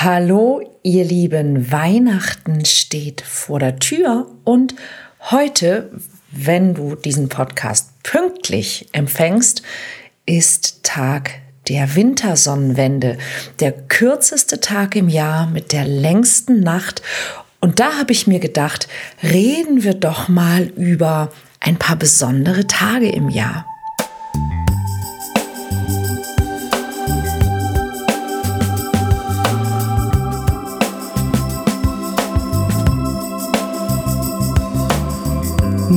Hallo, ihr Lieben, Weihnachten steht vor der Tür und heute, wenn du diesen Podcast pünktlich empfängst, ist Tag der Wintersonnenwende, der kürzeste Tag im Jahr mit der längsten Nacht. Und da habe ich mir gedacht, reden wir doch mal über ein paar besondere Tage im Jahr.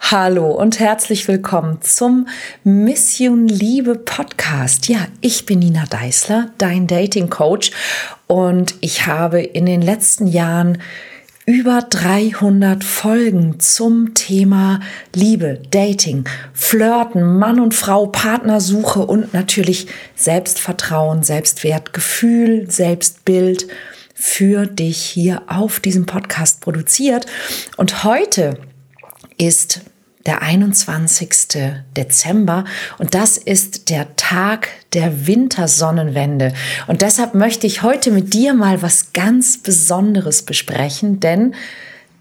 Hallo und herzlich willkommen zum Mission Liebe Podcast. Ja, ich bin Nina Deißler, dein Dating Coach und ich habe in den letzten Jahren über 300 Folgen zum Thema Liebe, Dating, Flirten, Mann und Frau, Partnersuche und natürlich Selbstvertrauen, Selbstwertgefühl, Selbstbild für dich hier auf diesem Podcast produziert. Und heute ist der 21. Dezember und das ist der Tag der Wintersonnenwende. Und deshalb möchte ich heute mit dir mal was ganz Besonderes besprechen, denn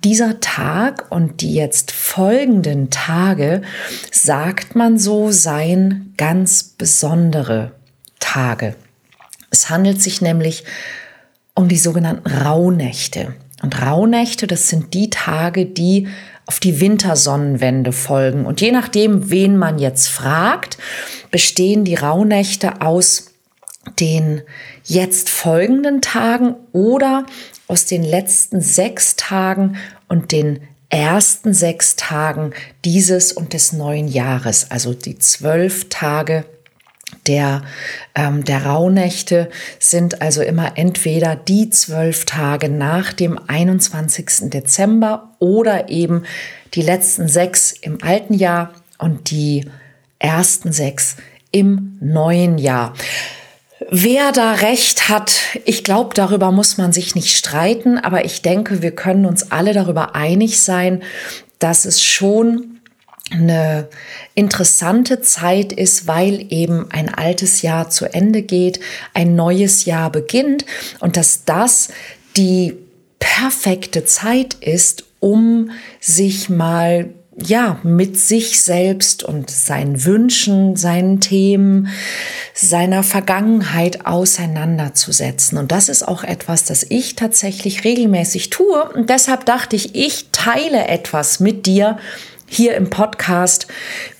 dieser Tag und die jetzt folgenden Tage, sagt man so, seien ganz besondere Tage. Es handelt sich nämlich um die sogenannten Rauhnächte. Und Rauhnächte, das sind die Tage, die auf die Wintersonnenwende folgen. Und je nachdem, wen man jetzt fragt, bestehen die Rauhnächte aus den jetzt folgenden Tagen oder aus den letzten sechs Tagen und den ersten sechs Tagen dieses und des neuen Jahres, also die zwölf Tage der, ähm, der Rauhnächte sind also immer entweder die zwölf Tage nach dem 21. Dezember oder eben die letzten sechs im alten Jahr und die ersten sechs im neuen Jahr. Wer da recht hat, ich glaube, darüber muss man sich nicht streiten, aber ich denke, wir können uns alle darüber einig sein, dass es schon eine interessante Zeit ist, weil eben ein altes Jahr zu Ende geht, ein neues Jahr beginnt und dass das die perfekte Zeit ist, um sich mal ja, mit sich selbst und seinen Wünschen, seinen Themen, seiner Vergangenheit auseinanderzusetzen. Und das ist auch etwas, das ich tatsächlich regelmäßig tue. Und deshalb dachte ich, ich teile etwas mit dir, hier im Podcast,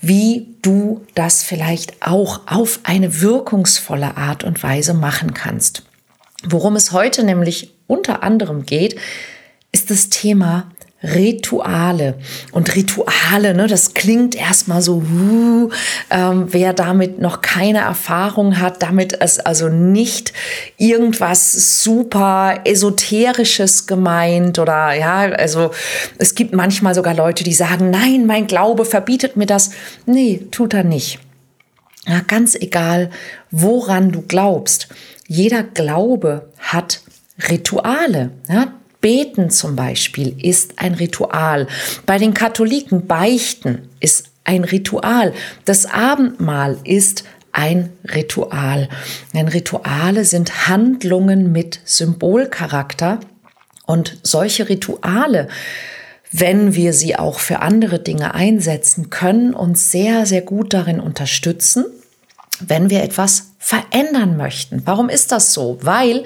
wie du das vielleicht auch auf eine wirkungsvolle Art und Weise machen kannst. Worum es heute nämlich unter anderem geht, ist das Thema Rituale. Und Rituale, ne, das klingt erstmal so, uh, ähm, wer damit noch keine Erfahrung hat, damit ist also nicht irgendwas super esoterisches gemeint oder ja, also es gibt manchmal sogar Leute, die sagen, nein, mein Glaube verbietet mir das. Nee, tut er nicht. Ja, ganz egal, woran du glaubst. Jeder Glaube hat Rituale. Ja, Beten zum Beispiel ist ein Ritual. Bei den Katholiken Beichten ist ein Ritual. Das Abendmahl ist ein Ritual. Denn Rituale sind Handlungen mit Symbolcharakter und solche Rituale, wenn wir sie auch für andere Dinge einsetzen, können uns sehr, sehr gut darin unterstützen, wenn wir etwas verändern möchten. Warum ist das so? Weil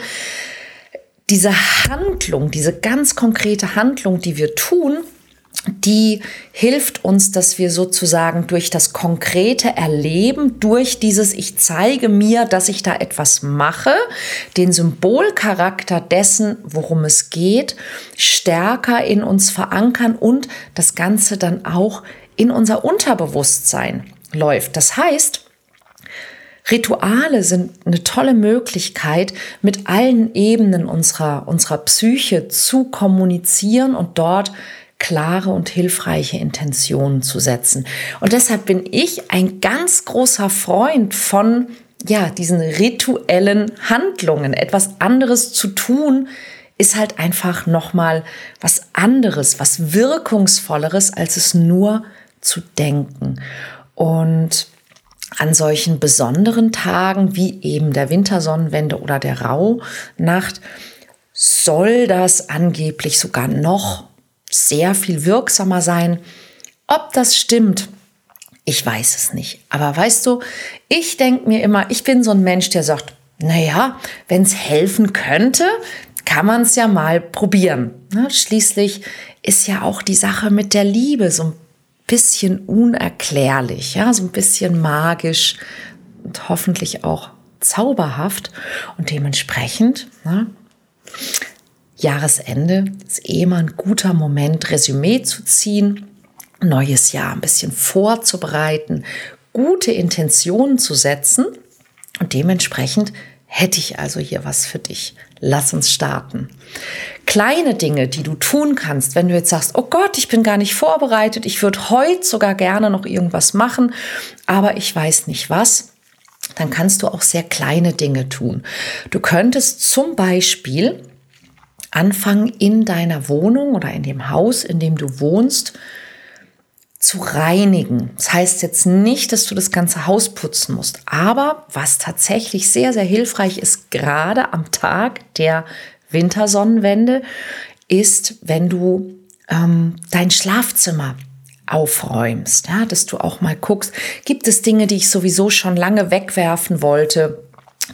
diese Handlung, diese ganz konkrete Handlung, die wir tun, die hilft uns, dass wir sozusagen durch das konkrete Erleben, durch dieses Ich zeige mir, dass ich da etwas mache, den Symbolcharakter dessen, worum es geht, stärker in uns verankern und das Ganze dann auch in unser Unterbewusstsein läuft. Das heißt, Rituale sind eine tolle Möglichkeit, mit allen Ebenen unserer, unserer Psyche zu kommunizieren und dort klare und hilfreiche Intentionen zu setzen. Und deshalb bin ich ein ganz großer Freund von ja, diesen rituellen Handlungen. Etwas anderes zu tun, ist halt einfach nochmal was anderes, was wirkungsvolleres, als es nur zu denken. Und an solchen besonderen Tagen wie eben der Wintersonnenwende oder der Rauhnacht soll das angeblich sogar noch sehr viel wirksamer sein. Ob das stimmt, ich weiß es nicht. Aber weißt du, ich denke mir immer, ich bin so ein Mensch, der sagt, naja, wenn es helfen könnte, kann man es ja mal probieren. Ne? Schließlich ist ja auch die Sache mit der Liebe so ein bisschen unerklärlich, ja, so ein bisschen magisch und hoffentlich auch zauberhaft. Und dementsprechend, ne, Jahresende ist eh immer ein guter Moment, Resümee zu ziehen neues Jahr ein bisschen vorzubereiten, gute Intentionen zu setzen. Und dementsprechend hätte ich also hier was für dich. Lass uns starten. Kleine Dinge, die du tun kannst, wenn du jetzt sagst, oh Gott, ich bin gar nicht vorbereitet, ich würde heute sogar gerne noch irgendwas machen, aber ich weiß nicht was, dann kannst du auch sehr kleine Dinge tun. Du könntest zum Beispiel anfangen, in deiner Wohnung oder in dem Haus, in dem du wohnst, zu reinigen. Das heißt jetzt nicht, dass du das ganze Haus putzen musst, aber was tatsächlich sehr, sehr hilfreich ist, gerade am Tag der Wintersonnenwende, ist, wenn du ähm, dein Schlafzimmer aufräumst, ja, dass du auch mal guckst, gibt es Dinge, die ich sowieso schon lange wegwerfen wollte,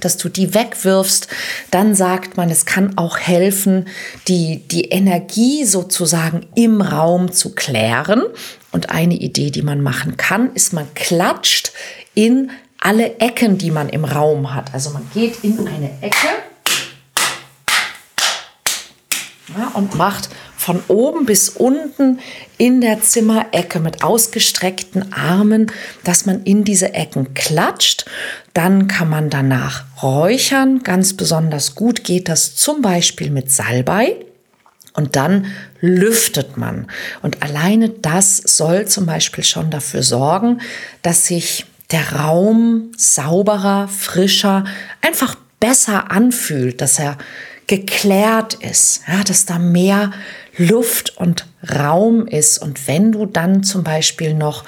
dass du die wegwirfst, dann sagt man, es kann auch helfen, die, die Energie sozusagen im Raum zu klären. Und eine Idee, die man machen kann, ist, man klatscht in alle Ecken, die man im Raum hat. Also man geht in eine Ecke ja, und macht von oben bis unten in der Zimmerecke mit ausgestreckten Armen, dass man in diese Ecken klatscht. Dann kann man danach räuchern. Ganz besonders gut geht das zum Beispiel mit Salbei. Und dann lüftet man. Und alleine das soll zum Beispiel schon dafür sorgen, dass sich der Raum sauberer, frischer, einfach besser anfühlt, dass er geklärt ist, ja, dass da mehr Luft und Raum ist. Und wenn du dann zum Beispiel noch,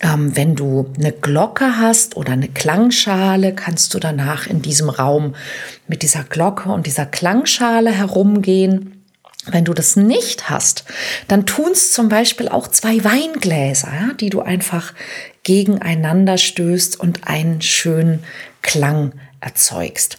ähm, wenn du eine Glocke hast oder eine Klangschale, kannst du danach in diesem Raum mit dieser Glocke und dieser Klangschale herumgehen. Wenn du das nicht hast, dann tun es zum Beispiel auch zwei Weingläser, ja, die du einfach gegeneinander stößt und einen schönen Klang erzeugst.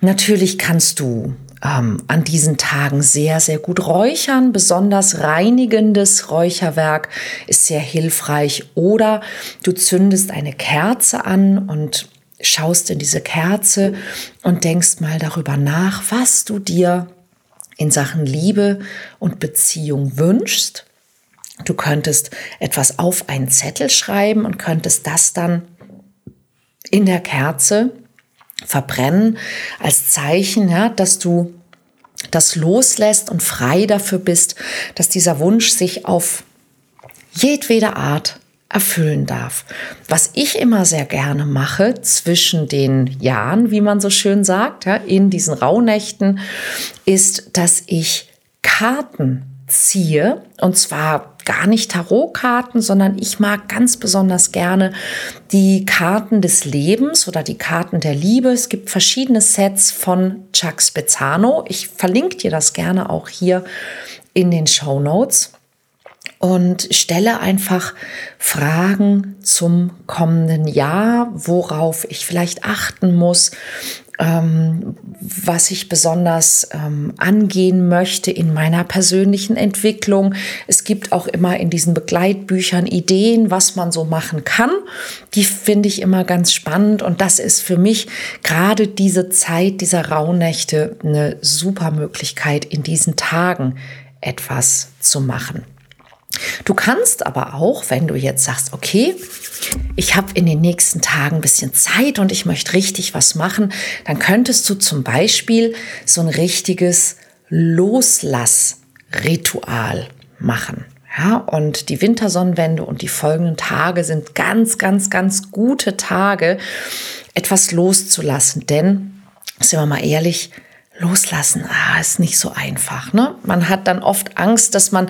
Natürlich kannst du ähm, an diesen Tagen sehr, sehr gut räuchern. Besonders reinigendes Räucherwerk ist sehr hilfreich. Oder du zündest eine Kerze an und schaust in diese Kerze und denkst mal darüber nach, was du dir in Sachen Liebe und Beziehung wünschst. Du könntest etwas auf einen Zettel schreiben und könntest das dann in der Kerze verbrennen als Zeichen, ja, dass du das loslässt und frei dafür bist, dass dieser Wunsch sich auf jedwede Art erfüllen darf. Was ich immer sehr gerne mache zwischen den Jahren, wie man so schön sagt, ja, in diesen Rauhnächten, ist, dass ich Karten ziehe. Und zwar gar nicht Tarotkarten, sondern ich mag ganz besonders gerne die Karten des Lebens oder die Karten der Liebe. Es gibt verschiedene Sets von Chuck Spezzano. Ich verlinke dir das gerne auch hier in den Show Notes und stelle einfach Fragen zum kommenden Jahr, worauf ich vielleicht achten muss, ähm, was ich besonders ähm, angehen möchte in meiner persönlichen Entwicklung. Es gibt auch immer in diesen Begleitbüchern Ideen, was man so machen kann. Die finde ich immer ganz spannend und das ist für mich gerade diese Zeit dieser Rauhnächte eine super Möglichkeit, in diesen Tagen etwas zu machen. Du kannst aber auch, wenn du jetzt sagst, okay, ich habe in den nächsten Tagen ein bisschen Zeit und ich möchte richtig was machen, dann könntest du zum Beispiel so ein richtiges Loslassritual machen. Ja, und die Wintersonnenwende und die folgenden Tage sind ganz, ganz, ganz gute Tage, etwas loszulassen. Denn, sind wir mal ehrlich, Loslassen, ah, ist nicht so einfach. Ne? Man hat dann oft Angst, dass man,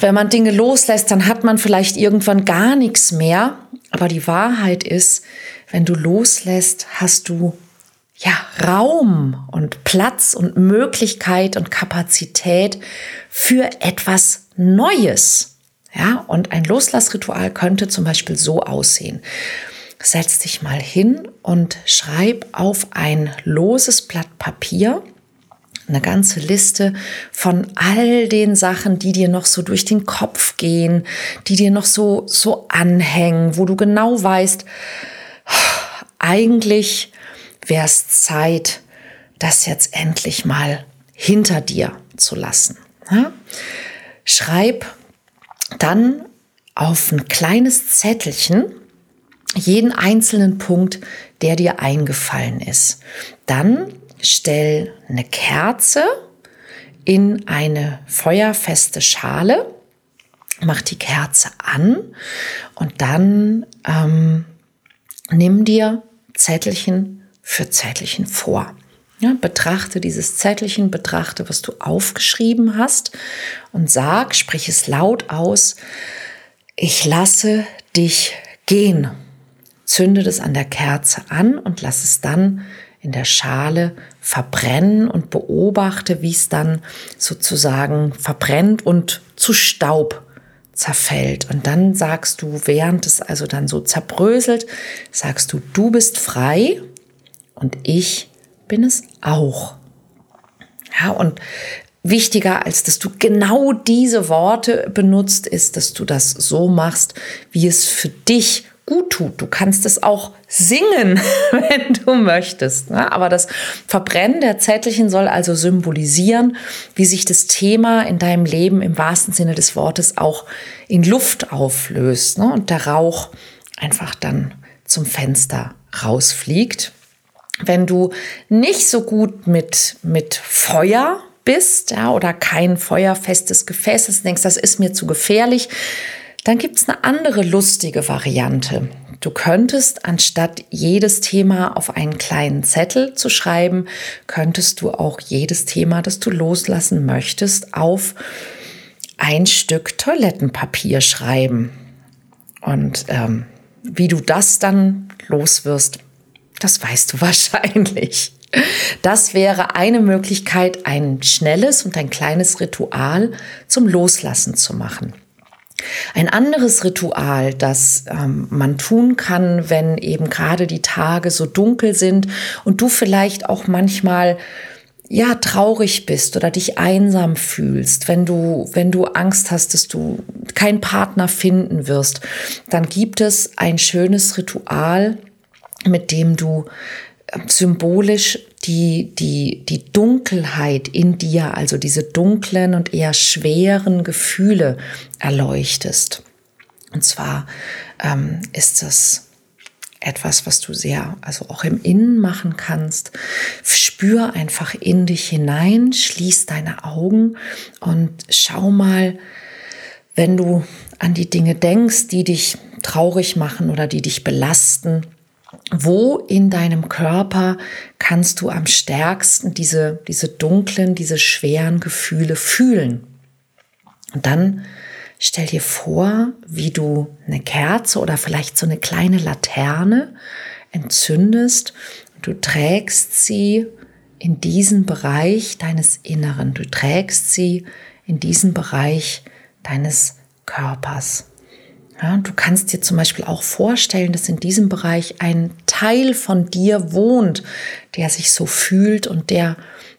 wenn man Dinge loslässt, dann hat man vielleicht irgendwann gar nichts mehr. Aber die Wahrheit ist, wenn du loslässt, hast du ja Raum und Platz und Möglichkeit und Kapazität für etwas Neues. Ja, und ein Loslassritual könnte zum Beispiel so aussehen. Setz dich mal hin und schreib auf ein loses Blatt Papier eine ganze Liste von all den Sachen, die dir noch so durch den Kopf gehen, die dir noch so, so anhängen, wo du genau weißt, eigentlich wäre es Zeit, das jetzt endlich mal hinter dir zu lassen. Schreib dann auf ein kleines Zettelchen jeden einzelnen Punkt, der dir eingefallen ist. Dann stell eine Kerze in eine feuerfeste Schale, mach die Kerze an und dann ähm, nimm dir Zettelchen für Zettelchen vor. Ja, betrachte dieses Zettelchen, betrachte, was du aufgeschrieben hast und sag, sprich es laut aus, ich lasse dich gehen. Zünde das an der Kerze an und lass es dann in der Schale verbrennen und beobachte, wie es dann sozusagen verbrennt und zu Staub zerfällt. Und dann sagst du, während es also dann so zerbröselt, sagst du, du bist frei und ich bin es auch. Ja, und wichtiger als dass du genau diese Worte benutzt, ist, dass du das so machst, wie es für dich gut tut. Du kannst es auch singen, wenn du möchtest. Ne? Aber das Verbrennen der Zettelchen soll also symbolisieren, wie sich das Thema in deinem Leben im wahrsten Sinne des Wortes auch in Luft auflöst ne? und der Rauch einfach dann zum Fenster rausfliegt. Wenn du nicht so gut mit, mit Feuer bist ja, oder kein feuerfestes Gefäß hast, denkst, das ist mir zu gefährlich, dann gibt es eine andere lustige Variante. Du könntest, anstatt jedes Thema auf einen kleinen Zettel zu schreiben, könntest du auch jedes Thema, das du loslassen möchtest, auf ein Stück Toilettenpapier schreiben. Und ähm, wie du das dann loswirst, das weißt du wahrscheinlich. Das wäre eine Möglichkeit, ein schnelles und ein kleines Ritual zum Loslassen zu machen. Ein anderes Ritual, das ähm, man tun kann, wenn eben gerade die Tage so dunkel sind und du vielleicht auch manchmal ja traurig bist oder dich einsam fühlst, wenn du wenn du Angst hast, dass du keinen Partner finden wirst, dann gibt es ein schönes Ritual, mit dem du symbolisch die, die, die Dunkelheit in dir, also diese dunklen und eher schweren Gefühle erleuchtest. Und zwar ähm, ist das etwas, was du sehr, also auch im Innen machen kannst. Spür einfach in dich hinein, schließ deine Augen und schau mal, wenn du an die Dinge denkst, die dich traurig machen oder die dich belasten, wo in deinem Körper kannst du am stärksten diese, diese dunklen, diese schweren Gefühle fühlen. Und dann stell dir vor, wie du eine Kerze oder vielleicht so eine kleine Laterne entzündest du trägst sie in diesen Bereich deines Inneren. Du trägst sie in diesen Bereich deines Körpers. Ja, du kannst dir zum Beispiel auch vorstellen, dass in diesem Bereich ein Teil von dir wohnt, der sich so fühlt und der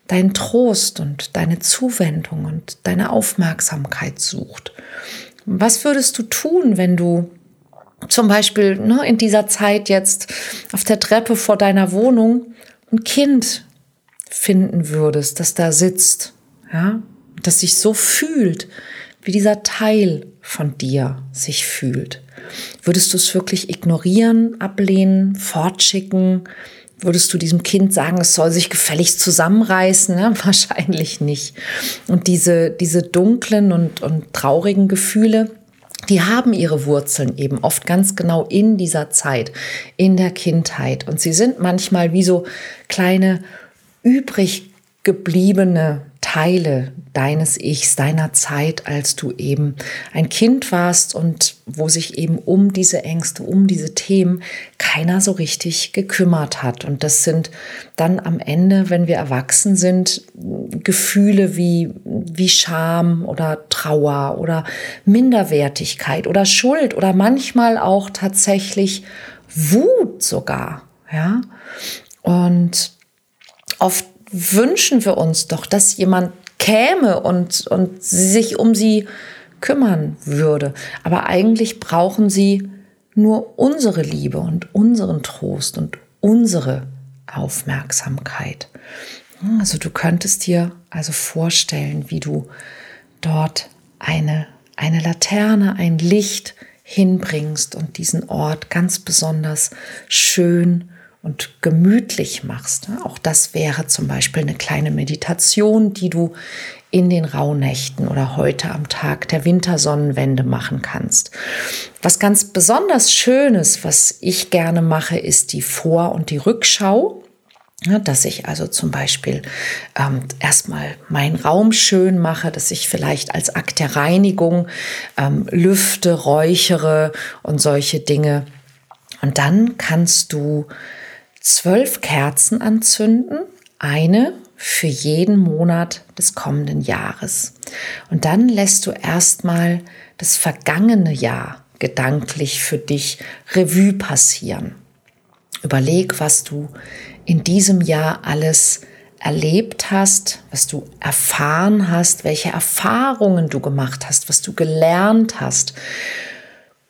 deinen Trost und deine Zuwendung und deine Aufmerksamkeit sucht. Was würdest du tun, wenn du zum Beispiel ne, in dieser Zeit jetzt auf der Treppe vor deiner Wohnung ein Kind finden würdest, das da sitzt, ja, das sich so fühlt, wie dieser Teil von dir sich fühlt. Würdest du es wirklich ignorieren, ablehnen, fortschicken? Würdest du diesem Kind sagen, es soll sich gefälligst zusammenreißen? Ja, wahrscheinlich nicht. Und diese, diese dunklen und, und traurigen Gefühle, die haben ihre Wurzeln eben oft ganz genau in dieser Zeit, in der Kindheit. Und sie sind manchmal wie so kleine übrig gebliebene Teile deines Ichs, deiner Zeit, als du eben ein Kind warst und wo sich eben um diese Ängste, um diese Themen keiner so richtig gekümmert hat. Und das sind dann am Ende, wenn wir erwachsen sind, Gefühle wie, wie Scham oder Trauer oder Minderwertigkeit oder Schuld oder manchmal auch tatsächlich Wut sogar. Ja. Und oft wünschen wir uns doch, dass jemand käme und, und sich um sie kümmern würde. Aber eigentlich brauchen sie nur unsere Liebe und unseren Trost und unsere Aufmerksamkeit. Also du könntest dir also vorstellen, wie du dort eine, eine Laterne, ein Licht hinbringst und diesen Ort ganz besonders schön und gemütlich machst. Auch das wäre zum Beispiel eine kleine Meditation, die du in den Rauhnächten oder heute am Tag der Wintersonnenwende machen kannst. Was ganz besonders Schönes, was ich gerne mache, ist die Vor- und die Rückschau. Ja, dass ich also zum Beispiel ähm, erstmal meinen Raum schön mache, dass ich vielleicht als Akt der Reinigung ähm, lüfte, räuchere und solche Dinge. Und dann kannst du zwölf Kerzen anzünden, eine für jeden Monat des kommenden Jahres. Und dann lässt du erstmal das vergangene Jahr gedanklich für dich Revue passieren. Überleg, was du in diesem Jahr alles erlebt hast, was du erfahren hast, welche Erfahrungen du gemacht hast, was du gelernt hast.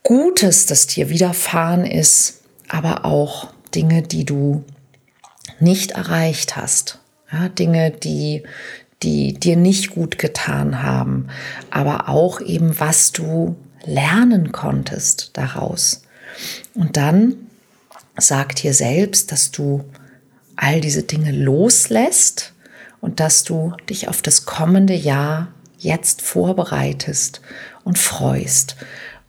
Gutes, das dir widerfahren ist, aber auch Dinge, die du nicht erreicht hast, ja, Dinge, die, die dir nicht gut getan haben, aber auch eben, was du lernen konntest daraus. Und dann sag dir selbst, dass du all diese Dinge loslässt und dass du dich auf das kommende Jahr jetzt vorbereitest und freust.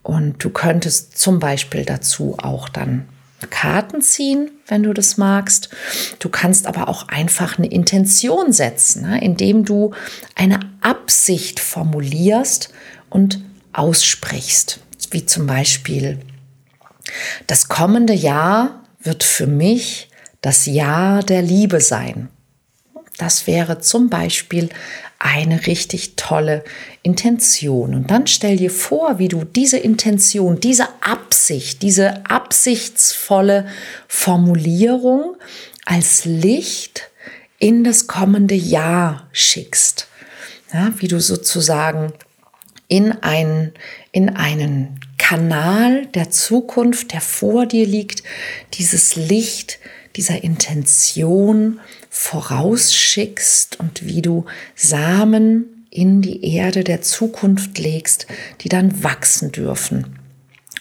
Und du könntest zum Beispiel dazu auch dann Karten ziehen, wenn du das magst. Du kannst aber auch einfach eine Intention setzen, ne, indem du eine Absicht formulierst und aussprichst. Wie zum Beispiel, das kommende Jahr wird für mich das Jahr der Liebe sein. Das wäre zum Beispiel eine richtig tolle Intention. Und dann stell dir vor, wie du diese Intention, diese Absicht, diese absichtsvolle Formulierung als Licht in das kommende Jahr schickst. Ja, wie du sozusagen in einen, in einen Kanal der Zukunft, der vor dir liegt, dieses Licht dieser Intention vorausschickst und wie du Samen in die Erde der Zukunft legst, die dann wachsen dürfen.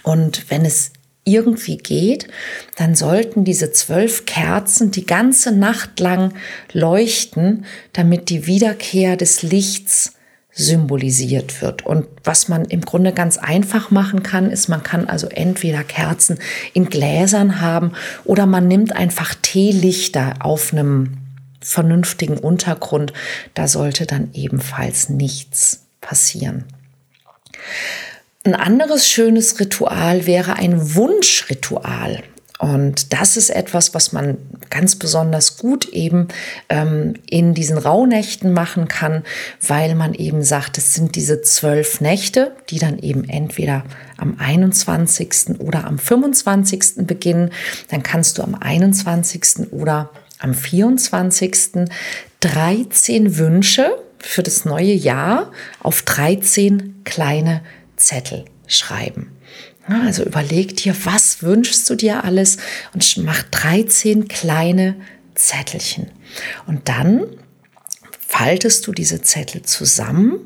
Und wenn es irgendwie geht, dann sollten diese zwölf Kerzen die ganze Nacht lang leuchten, damit die Wiederkehr des Lichts symbolisiert wird. Und was man im Grunde ganz einfach machen kann, ist, man kann also entweder Kerzen in Gläsern haben oder man nimmt einfach Teelichter auf einem vernünftigen Untergrund. Da sollte dann ebenfalls nichts passieren. Ein anderes schönes Ritual wäre ein Wunschritual. Und das ist etwas, was man ganz besonders gut eben ähm, in diesen Rauhnächten machen kann, weil man eben sagt, es sind diese zwölf Nächte, die dann eben entweder am 21. oder am 25. beginnen. Dann kannst du am 21. oder am 24. 13 Wünsche für das neue Jahr auf 13 kleine Zettel schreiben. Also überleg dir, was wünschst du dir alles und mach 13 kleine Zettelchen. Und dann faltest du diese Zettel zusammen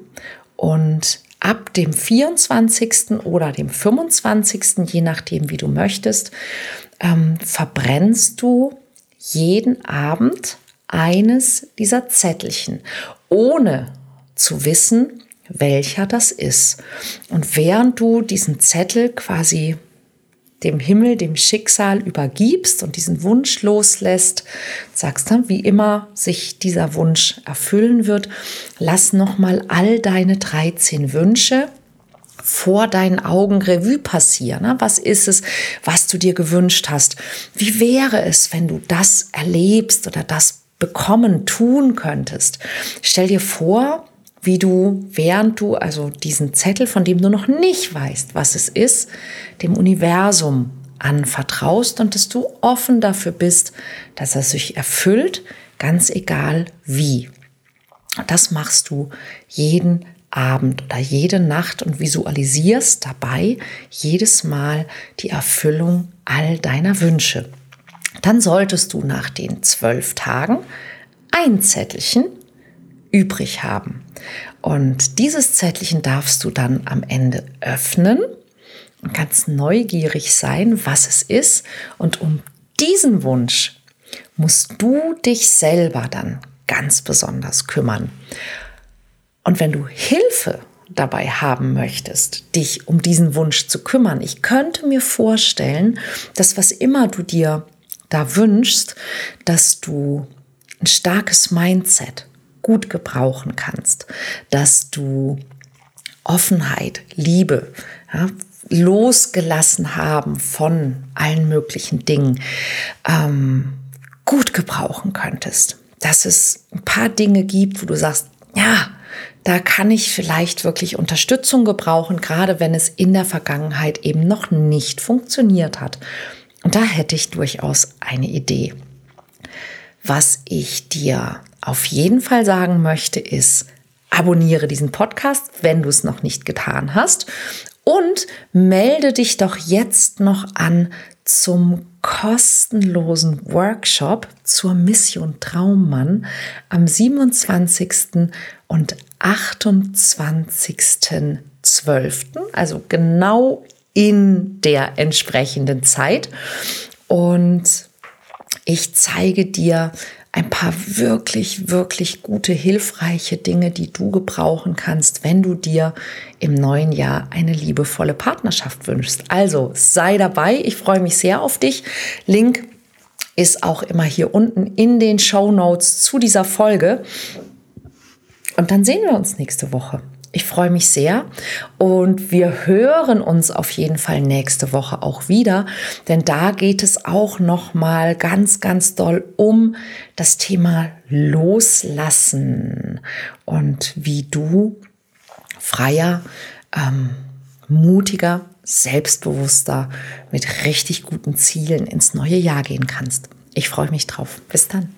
und ab dem 24. oder dem 25., je nachdem, wie du möchtest, ähm, verbrennst du jeden Abend eines dieser Zettelchen, ohne zu wissen, welcher das ist. Und während du diesen Zettel quasi dem Himmel, dem Schicksal übergibst und diesen Wunsch loslässt, sagst dann, wie immer sich dieser Wunsch erfüllen wird, lass nochmal all deine 13 Wünsche vor deinen Augen Revue passieren. Was ist es, was du dir gewünscht hast? Wie wäre es, wenn du das erlebst oder das bekommen, tun könntest? Stell dir vor, wie du, während du also diesen Zettel, von dem du noch nicht weißt, was es ist, dem Universum anvertraust und dass du offen dafür bist, dass er sich erfüllt, ganz egal wie. Das machst du jeden Abend oder jede Nacht und visualisierst dabei jedes Mal die Erfüllung all deiner Wünsche. Dann solltest du nach den zwölf Tagen ein Zettelchen übrig haben. Und dieses Zettelchen darfst du dann am Ende öffnen und ganz neugierig sein, was es ist. Und um diesen Wunsch musst du dich selber dann ganz besonders kümmern. Und wenn du Hilfe dabei haben möchtest, dich um diesen Wunsch zu kümmern, ich könnte mir vorstellen, dass was immer du dir da wünschst, dass du ein starkes Mindset gut gebrauchen kannst, dass du Offenheit, Liebe, ja, losgelassen haben von allen möglichen Dingen, ähm, gut gebrauchen könntest. Dass es ein paar Dinge gibt, wo du sagst, ja, da kann ich vielleicht wirklich Unterstützung gebrauchen, gerade wenn es in der Vergangenheit eben noch nicht funktioniert hat. Und da hätte ich durchaus eine Idee. Was ich dir auf jeden Fall sagen möchte, ist, abonniere diesen Podcast, wenn du es noch nicht getan hast. Und melde dich doch jetzt noch an zum kostenlosen Workshop zur Mission Traummann am 27. und 28.12., also genau in der entsprechenden Zeit. Und ich zeige dir ein paar wirklich, wirklich gute, hilfreiche Dinge, die du gebrauchen kannst, wenn du dir im neuen Jahr eine liebevolle Partnerschaft wünschst. Also sei dabei, ich freue mich sehr auf dich. Link ist auch immer hier unten in den Show Notes zu dieser Folge. Und dann sehen wir uns nächste Woche. Ich freue mich sehr und wir hören uns auf jeden Fall nächste Woche auch wieder, denn da geht es auch noch mal ganz ganz doll um das Thema Loslassen und wie du freier, ähm, mutiger, selbstbewusster mit richtig guten Zielen ins neue Jahr gehen kannst. Ich freue mich drauf. Bis dann.